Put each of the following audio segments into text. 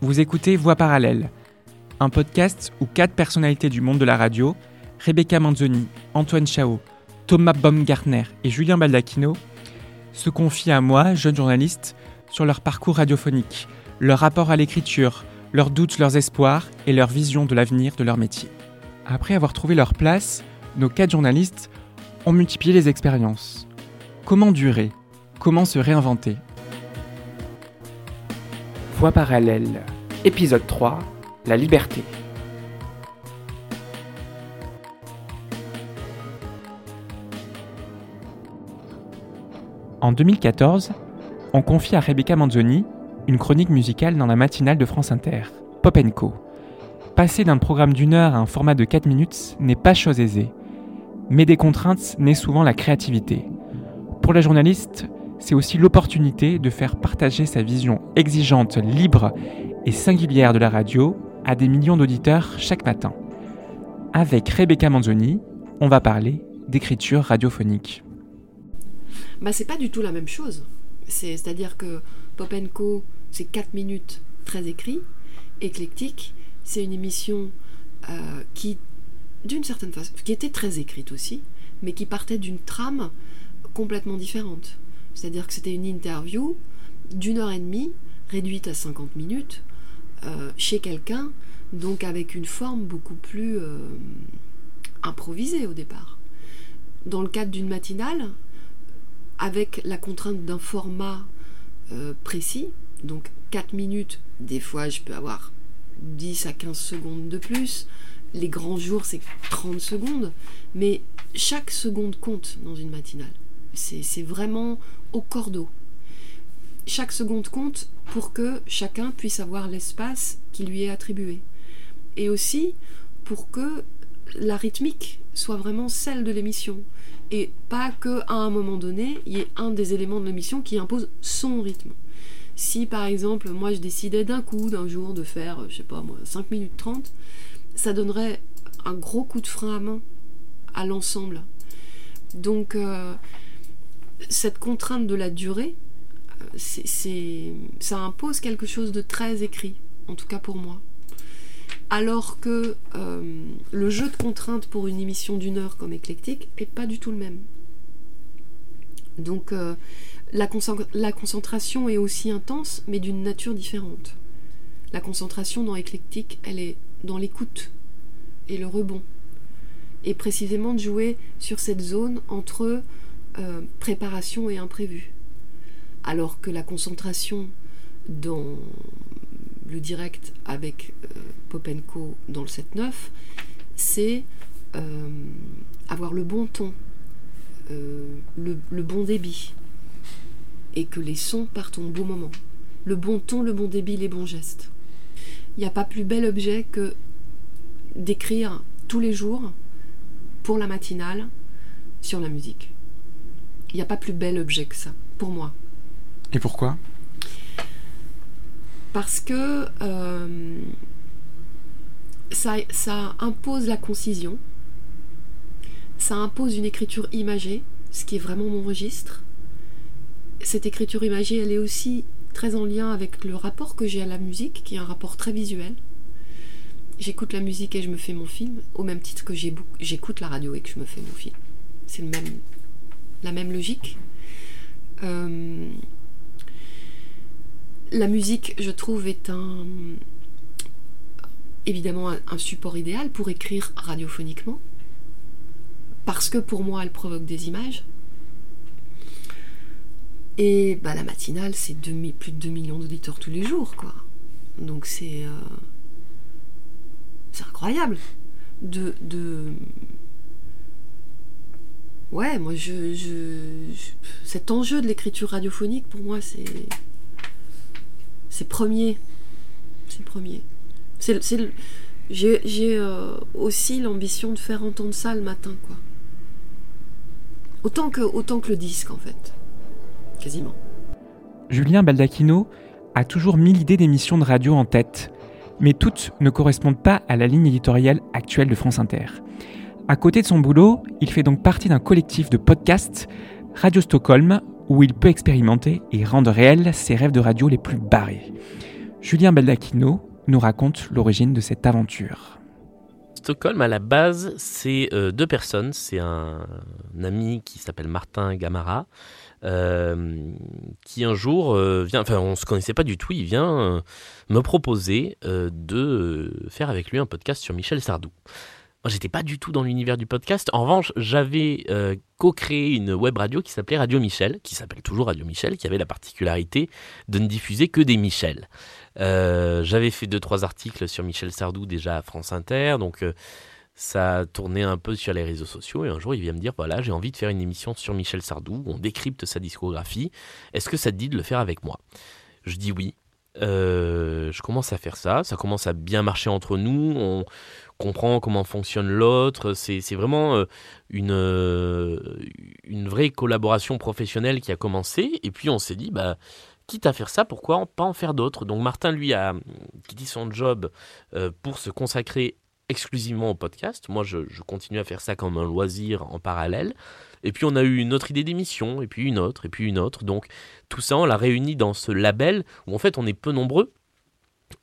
Vous écoutez Voix parallèle, un podcast où quatre personnalités du monde de la radio, Rebecca Manzoni, Antoine Chao, Thomas Baumgartner et Julien Baldacchino, se confient à moi, jeune journaliste, sur leur parcours radiophonique, leur rapport à l'écriture, leurs doutes, leurs espoirs et leur vision de l'avenir de leur métier. Après avoir trouvé leur place, nos quatre journalistes ont multiplié les expériences. Comment durer? Comment se réinventer? Voix parallèle, épisode 3, la liberté. En 2014, on confie à Rebecca Manzoni une chronique musicale dans la matinale de France Inter, Pop Co. Passer d'un programme d'une heure à un format de 4 minutes n'est pas chose aisée, mais des contraintes naît souvent la créativité. Pour la journaliste, c'est aussi l'opportunité de faire partager sa vision exigeante, libre et singulière de la radio à des millions d'auditeurs chaque matin. Avec Rebecca Manzoni, on va parler d'écriture radiophonique. Bah, c'est pas du tout la même chose. C'est-à-dire que Pop Co, c'est 4 minutes très écrit. Éclectique, c'est une émission euh, qui, d'une certaine façon, qui était très écrite aussi, mais qui partait d'une trame complètement différente. C'est-à-dire que c'était une interview d'une heure et demie, réduite à 50 minutes, euh, chez quelqu'un, donc avec une forme beaucoup plus euh, improvisée au départ. Dans le cadre d'une matinale, avec la contrainte d'un format euh, précis, donc 4 minutes, des fois je peux avoir 10 à 15 secondes de plus, les grands jours c'est 30 secondes, mais chaque seconde compte dans une matinale. C'est vraiment au cordeau. Chaque seconde compte pour que chacun puisse avoir l'espace qui lui est attribué. Et aussi pour que la rythmique soit vraiment celle de l'émission et pas que à un moment donné, il y ait un des éléments de l'émission qui impose son rythme. Si par exemple, moi je décidais d'un coup, d'un jour, de faire, je sais pas moi, 5 minutes 30, ça donnerait un gros coup de frein à main à l'ensemble. Donc, euh, cette contrainte de la durée, c'est, ça impose quelque chose de très écrit, en tout cas pour moi alors que euh, le jeu de contraintes pour une émission d'une heure comme éclectique est pas du tout le même. Donc euh, la, concentration est aussi intense, mais d'une nature différente. La concentration dans éclectique, elle est dans l'écoute et le rebond. Et précisément de jouer sur cette zone entre euh, préparation et imprévu. Alors que la concentration dans le direct avec euh, Popenko dans le 7-9, c'est euh, avoir le bon ton, le, bon débit, et que les sons partent au bon moment. Le bon ton, le bon débit, les bons gestes. Il n'y a pas plus bel objet que d'écrire tous les jours pour la matinale sur la musique. Il n'y a pas plus bel objet que ça, pour moi. Et pourquoi? Parce que euh, ça, ça impose la concision, ça impose une écriture imagée, ce qui est vraiment mon registre. Cette écriture imagée, elle est aussi très en lien avec le rapport que j'ai à la musique, qui est un rapport très visuel. J'écoute la musique et je me fais mon film, au même titre que j'écoute la radio et que je me fais mon film. C'est même, la même logique. Euh, la musique, je trouve, est un évidemment un support idéal pour écrire radiophoniquement, parce que pour moi, elle provoque des images. Et bah, la matinale, c'est plus de 2 millions d'auditeurs tous les jours, quoi. Donc c'est euh, incroyable de ouais, moi je, je cet enjeu de l'écriture radiophonique pour moi c'est c'est premier. C'est premier. J'ai, euh, aussi l'ambition de faire entendre ça le matin, quoi. Autant que, autant que le disque, en fait. Quasiment. Julien Baldacchino a toujours mille idées d'émissions de radio en tête, mais toutes ne correspondent pas à la ligne éditoriale actuelle de France Inter. À côté de son boulot, il fait donc partie d'un collectif de podcasts Radio Stockholm où il peut expérimenter et rendre réels ses rêves de radio les plus barrés. Julien Baldacchino nous raconte l'origine de cette aventure. Stockholm, à la base, c'est euh, deux personnes. C'est un, ami qui s'appelle Martin Gamara, euh, qui un jour euh, vient, enfin on se connaissait pas du tout, il vient me proposer de faire avec lui un podcast sur Michel Sardou. J'étais pas du tout dans l'univers du podcast. En revanche, j'avais co-créé une web radio qui s'appelait Radio Michel, qui s'appelle toujours Radio Michel, qui avait la particularité de ne diffuser que des Michel. Euh, j'avais fait deux trois articles sur Michel Sardou déjà à France Inter, donc euh, ça tournait un peu sur les réseaux sociaux. Et un jour, il vient me dire voilà, j'ai envie de faire une émission sur Michel Sardou. On décrypte sa discographie. Est-ce que ça te dit de le faire avec moi? Je dis oui. Euh, je commence à faire ça. Ça commence à bien marcher entre nous. On comprend comment fonctionne l'autre. C'est vraiment une, une vraie collaboration professionnelle qui a commencé. Et puis on s'est dit, bah, quitte à faire ça, pourquoi pas en faire d'autres? Donc Martin, lui, a quitté son job euh, pour se consacrer exclusivement au podcast. Moi, je, continue à faire ça comme un loisir en parallèle. Et puis on a eu une autre idée d'émission, et puis une autre, et puis une autre. Donc tout ça, on l'a réuni dans ce label où en fait on est peu nombreux.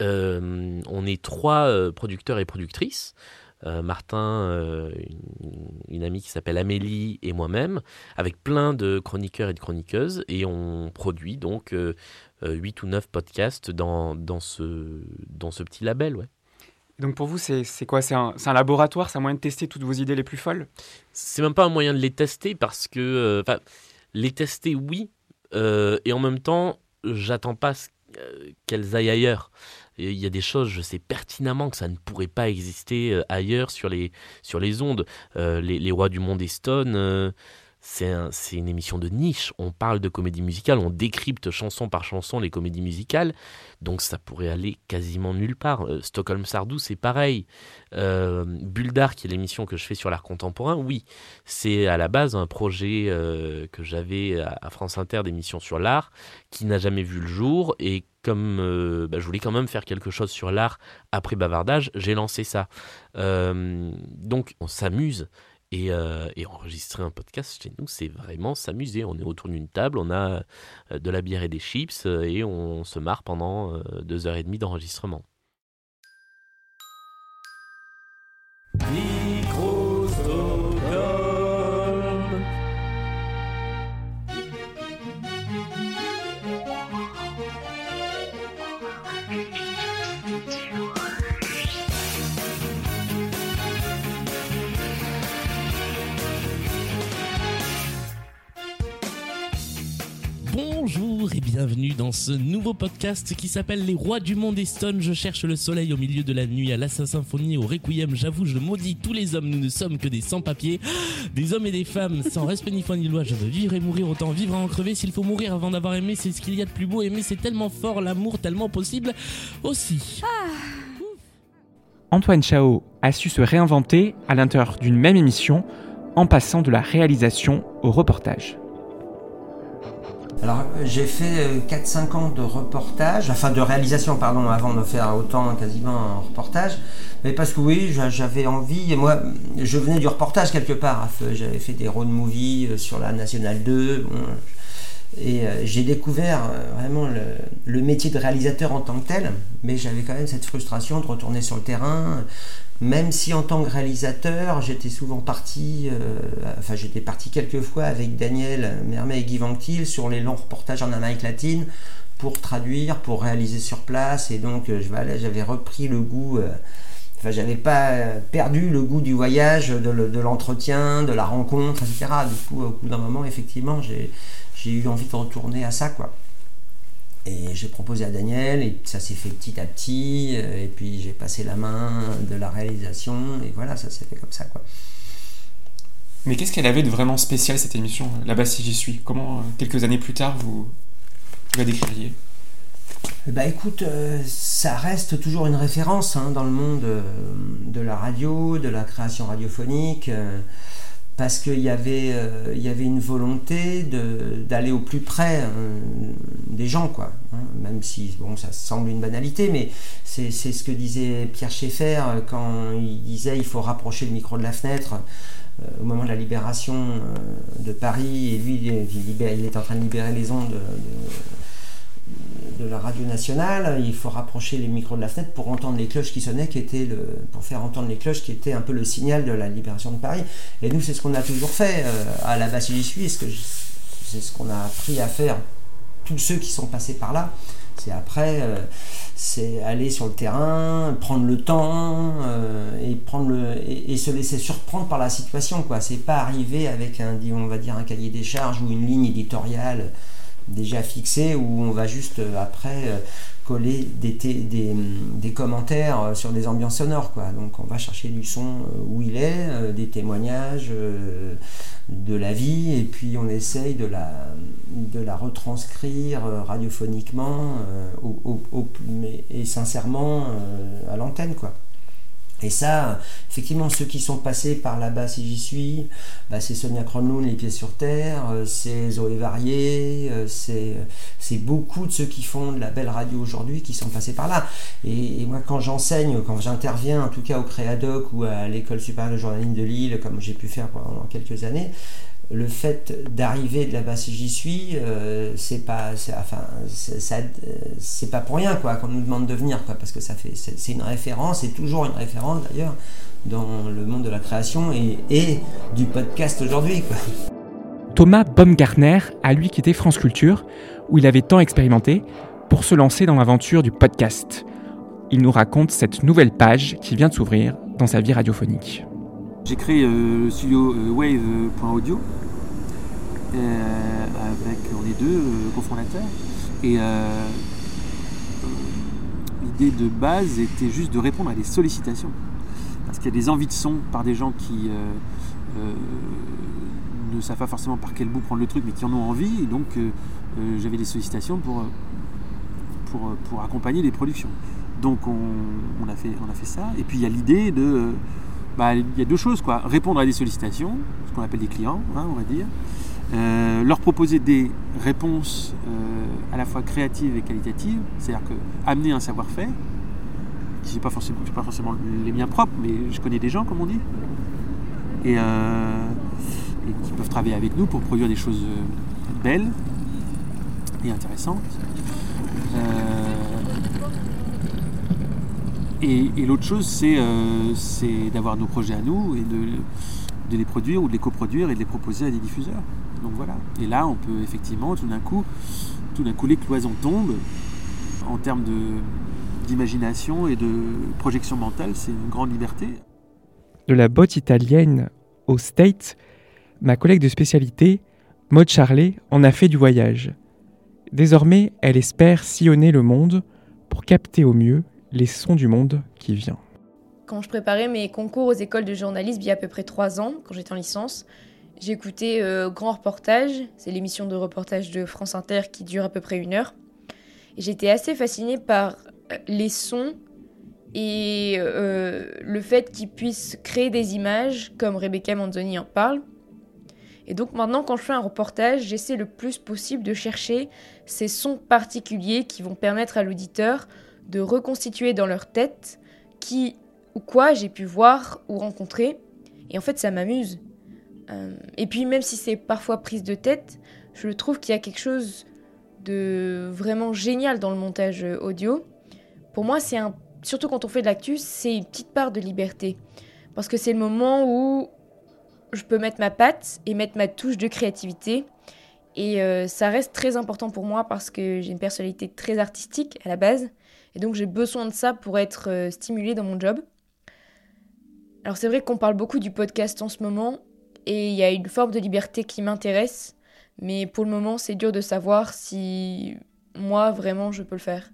Euh, on est trois euh, producteurs et productrices. Euh, Martin, une, amie qui s'appelle Amélie et moi-même, avec plein de chroniqueurs et de chroniqueuses, et on produit donc euh, 8 ou 9 podcasts dans, dans, ce, dans ce petit label. Ouais. Donc pour vous, c'est quoi? C'est un, un, laboratoire C'est un moyen de tester toutes vos idées les plus folles? C'est même pas un moyen de les tester parce que... les tester, oui, et en même temps, j'attends pas qu'elles aillent ailleurs. Il y a des choses, je sais pertinemment que ça ne pourrait pas exister euh, ailleurs sur les, sur les ondes. Euh, les, rois du monde Stone, euh, c'est une émission de niche. On parle de comédie musicale, on décrypte chanson par chanson les comédies musicales. Donc ça pourrait aller quasiment nulle part. Stockholm Sardou, c'est pareil. Euh, qui est l'émission que je fais sur l'art contemporain, oui, c'est à la base un projet que j'avais à, France Inter d'émission sur l'art, qui n'a jamais vu le jour et comme euh, bah, je voulais quand même faire quelque chose sur l'art après bavardage, j'ai lancé ça. Euh, donc on s'amuse. Euh, et, enregistrer un podcast chez nous, c'est vraiment s'amuser. On est autour d'une table, on a de la bière et des chips et on se marre pendant deux heures et demie d'enregistrement. Ce nouveau podcast qui s'appelle Les Rois du Monde et Stone. Je cherche le soleil au milieu de la nuit, à l'Assa Symphonie, au Requiem. J'avoue, je maudis tous les hommes. Nous ne sommes que des sans-papiers, des hommes et des femmes sans respect ni foi ni loi. Je veux vivre et mourir, autant vivre à en crever. S'il faut mourir avant d'avoir aimé, c'est ce qu'il y a de plus beau. Aimer, c'est tellement fort, l'amour tellement possible aussi. Antoine Chao a su se réinventer à l'intérieur d'une même émission en passant de la réalisation au reportage. Alors j'ai fait 4-5 euh, ans de reportage, enfin de réalisation pardon, avant de faire autant quasiment en reportage. Mais parce que oui, j'avais envie, et moi je venais du reportage quelque part, j'avais fait des road movies euh, sur la Nationale 2, et euh, j'ai découvert vraiment le, le, métier de réalisateur en tant que tel, mais j'avais quand même cette frustration de retourner sur le terrain, même si en tant que réalisateur, j'étais souvent parti, euh, enfin j'étais parti quelques fois avec Daniel Mermet et Guy Vanctil sur les longs reportages en Amérique latine pour traduire, pour réaliser sur place, et donc euh, j'avais repris le goût, euh, enfin j'avais pas perdu le goût du voyage, de l'entretien, de la rencontre, etc. Du coup, au bout d'un moment, effectivement, j'ai eu envie de retourner à ça, quoi. Et j'ai proposé à Daniel, et ça s'est fait petit à petit, euh, et puis j'ai passé la main de la réalisation, et voilà, ça s'est fait comme ça, quoi. Mais qu'est-ce qu'elle avait de vraiment spécial, cette émission, là-bas si j'y suis? Comment, euh, quelques années plus tard, vous, la décririez? Bah écoute, euh, ça reste toujours une référence hein, dans le monde de la radio, de la création radiophonique parce qu'il y, avait, euh, y avait une volonté d'aller au plus près euh, des gens, quoi. Hein. même si bon, ça semble une banalité, mais c'est ce que disait Pierre Schaeffer euh, quand il disait il faut rapprocher le micro de la fenêtre au moment de la libération de Paris, et lui il, il, est en train de libérer les ondes de la radio nationale, il faut rapprocher les micros de la fenêtre pour entendre les cloches qui sonnaient, qui étaient pour faire entendre les cloches qui étaient un peu le signal de la libération de Paris. Et nous, c'est ce qu'on a toujours fait euh, à la base j'y suis, c'est ce qu'on a appris à faire tous ceux qui sont passés par là. C'est après, euh, c'est aller sur le terrain, prendre le temps euh, et prendre le et, se laisser surprendre par la situation. Quoi, c'est pas arriver avec un, on va dire un cahier des charges ou une ligne éditoriale déjà fixée où on va juste euh, après coller des, des, commentaires sur des ambiances sonores. Quoi. Donc on va chercher du son où il est, des témoignages de la vie et puis on essaye de la, la retranscrire euh, radiophoniquement euh, et sincèrement euh, à l'antenne quoi. Et ça, effectivement, ceux qui sont passés par là-bas, si j'y suis, bah, c'est Sonia Kronlund, Les Pieds sur Terre, c'est Zoé Varier, c'est beaucoup de ceux qui font de la belle radio aujourd'hui qui sont passés par là. Et, moi, quand j'enseigne, quand j'interviens, en tout cas au Créadoc ou à l'École supérieure de journalisme de Lille, comme j'ai pu faire pendant quelques années, le fait d'arriver de là-bas si j'y suis, euh, c'est pas, enfin, c'est pas pour rien quoi qu'on nous demande de venir parce que ça fait, c'est une référence, c'est toujours une référence d'ailleurs dans le monde de la création et du podcast aujourd'hui Thomas Baumgartner a lui quitté France Culture, où il avait tant expérimenté, pour se lancer dans l'aventure du podcast. Il nous raconte cette nouvelle page qui vient de s'ouvrir dans sa vie radiophonique. J'ai créé euh, le studio euh, wave.audio euh, avec on est deux cofondateurs. Et l'idée de base était juste de répondre à des sollicitations. Parce qu'il y a des envies de son par des gens qui ne savent pas forcément par quel bout prendre le truc mais qui en ont envie. Et donc j'avais des sollicitations pour, pour, pour, accompagner les productions. Donc on, a fait, on a fait ça. Et puis il y a l'idée de bah, il y a deux choses. Quoi. Répondre à des sollicitations, ce qu'on appelle des clients, hein, on va dire. Euh, leur proposer des réponses euh, à la fois créatives et qualitatives, c'est-à-dire que amener un savoir-faire, qui n'est pas forcément, les miens propres, mais je connais des gens, comme on dit, et, euh, et qui peuvent travailler avec nous pour produire des choses belles et intéressantes. Et, l'autre chose, euh, c'est d'avoir nos projets à nous et de, les produire ou de les coproduire et de les proposer à des diffuseurs. Donc voilà. Et là, on peut effectivement, tout d'un coup, tout d'un coup, les cloisons tombent en termes d'imagination et de projection mentale. C'est une grande liberté. De la botte italienne au State, ma collègue de spécialité, Maud Charlet, en a fait du voyage. Désormais, elle espère sillonner le monde pour capter au mieux les sons du monde qui vient. Quand je préparais mes concours aux écoles de journalisme il y a à peu près trois ans, quand j'étais en licence, j'écoutais euh, Grand Reportage, c'est l'émission de reportage de France Inter qui dure à peu près une heure. J'étais assez fascinée par euh, les sons et euh, le fait qu'ils puissent créer des images, comme Rebecca Manzoni en parle. Et donc maintenant, quand je fais un reportage, j'essaie le plus possible de chercher ces sons particuliers qui vont permettre à l'auditeur de reconstituer dans leur tête qui ou quoi j'ai pu voir ou rencontrer. Et en fait, ça m'amuse. Euh, et puis, même si c'est parfois prise de tête, je trouve qu'il y a quelque chose de vraiment génial dans le montage audio. Pour moi, c'est un. Surtout quand on fait de l'actu, c'est une petite part de liberté. Parce que c'est le moment où je peux mettre ma patte et mettre ma touche de créativité. Et euh, ça reste très important pour moi parce que j'ai une personnalité très artistique à la base. Et donc j'ai besoin de ça pour être euh, stimulée dans mon job. Alors c'est vrai qu'on parle beaucoup du podcast en ce moment et il y a une forme de liberté qui m'intéresse, mais pour le moment c'est dur de savoir si moi vraiment je peux le faire.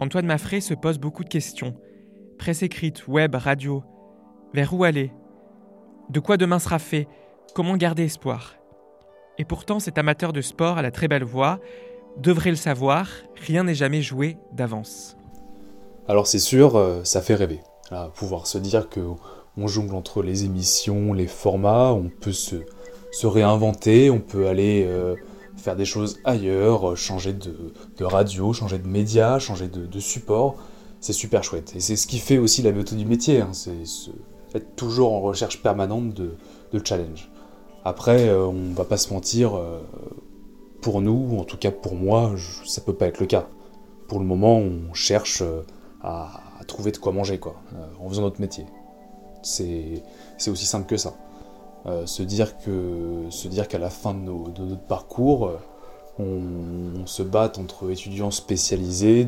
Antoine Maffré se pose beaucoup de questions. Presse écrite, web, radio. Vers où aller? De quoi demain sera fait? Comment garder espoir? Et pourtant cet amateur de sport a la très belle voix devrait le savoir, rien n'est jamais joué d'avance. Alors c'est sûr, euh, ça fait rêver. pouvoir se dire que on jongle entre les émissions, les formats, on peut se, réinventer, on peut aller euh, faire des choses ailleurs, euh, changer de, radio, changer de média, changer de, support. C'est super chouette. Et c'est ce qui fait aussi la beauté du métier. Hein. c'est être toujours en recherche permanente de, challenge. Après, on va pas se mentir, pour nous, en tout cas pour moi, je, ça peut pas être le cas. Pour le moment, on cherche à, trouver de quoi manger, quoi, en faisant notre métier. C'est aussi simple que ça. se dire que se dire qu'à la fin de, notre parcours, on, se bat entre étudiants spécialisés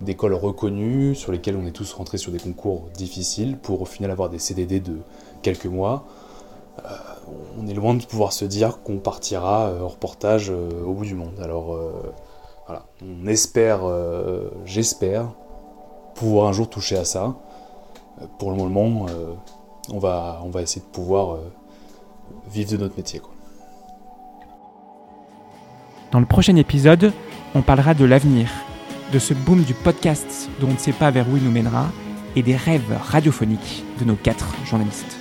d'écoles reconnues sur lesquelles on est tous rentrés sur des concours difficiles pour au final avoir des CDD de quelques mois. Euh, on est loin de pouvoir se dire qu'on partira euh, en reportage euh, au bout du monde. Alors voilà, on espère, j'espère, pouvoir un jour toucher à ça. Pour le moment, on, va, on va essayer de pouvoir vivre de notre métier. Dans le prochain épisode, on parlera de l'avenir, de ce boom du podcast dont on ne sait pas vers où il nous mènera, et des rêves radiophoniques de nos quatre journalistes.